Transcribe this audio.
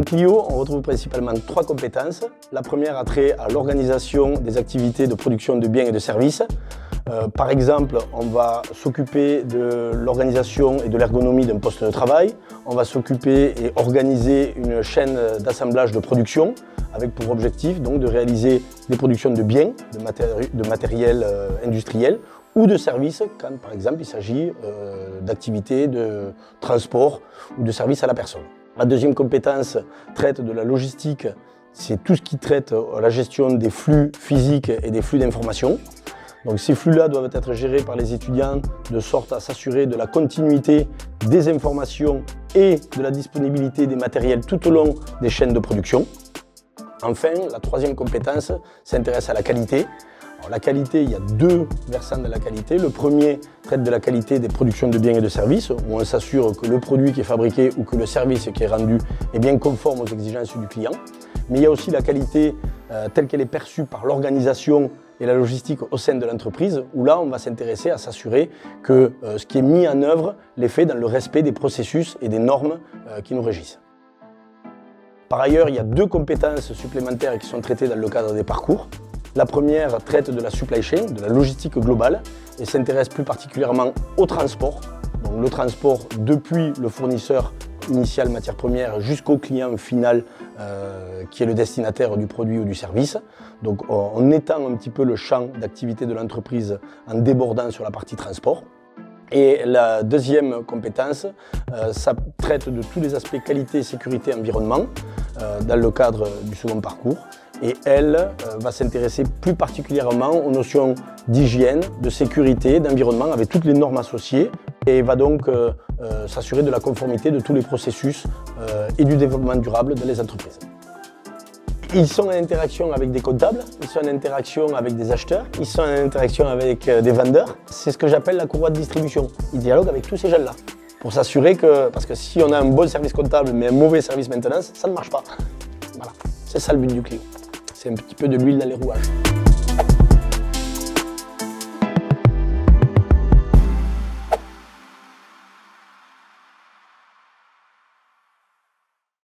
Clio, on retrouve principalement trois compétences. La première a trait à l'organisation des activités de production de biens et de services. Euh, par exemple, on va s'occuper de l'organisation et de l'ergonomie d'un poste de travail. On va s'occuper et organiser une chaîne d'assemblage de production avec pour objectif donc, de réaliser des productions de biens, de, matériel euh, industriel ou de services quand par exemple il s'agit euh, d'activités de transport ou de services à la personne. La deuxième compétence traite de la logistique, c'est tout ce qui traite la gestion des flux physiques et des flux d'informations. Donc ces flux-là doivent être gérés par les étudiants de sorte à s'assurer de la continuité des informations et de la disponibilité des matériels tout au long des chaînes de production. Enfin, la troisième compétence s'intéresse à la qualité. La qualité, il y a deux versants de la qualité. Le premier traite de la qualité des productions de biens et de services, où on s'assure que le produit qui est fabriqué ou que le service qui est rendu est bien conforme aux exigences du client. Mais il y a aussi la qualité euh, telle qu'elle est perçue par l'organisation et la logistique au sein de l'entreprise, où là, on va s'intéresser à s'assurer que euh, ce qui est mis en œuvre l'est fait dans le respect des processus et des normes euh, qui nous régissent. Par ailleurs, il y a deux compétences supplémentaires qui sont traitées dans le cadre des parcours. La première traite de la supply chain, de la logistique globale, et s'intéresse plus particulièrement au transport. Le transport depuis le fournisseur initial matière première jusqu'au client final euh, qui est le destinataire du produit ou du service. Donc on étend un petit peu le champ d'activité de l'entreprise en débordant sur la partie transport. Et la deuxième compétence, euh, ça traite de tous les aspects qualité, sécurité, environnement euh, dans le cadre du second parcours. Et elle va s'intéresser plus particulièrement aux notions d'hygiène, de sécurité, d'environnement avec toutes les normes associées et va donc euh, s'assurer de la conformité de tous les processus euh, et du développement durable dans les entreprises. Ils sont en interaction avec des comptables, ils sont en interaction avec des acheteurs, ils sont en interaction avec euh, des vendeurs. C'est ce que j'appelle la courroie de distribution. Ils dialoguent avec tous ces gens-là pour s'assurer que, parce que si on a un bon service comptable mais un mauvais service maintenance, ça ne marche pas. Voilà, c'est ça le but du client. C'est un petit peu de l'huile dans les rouages.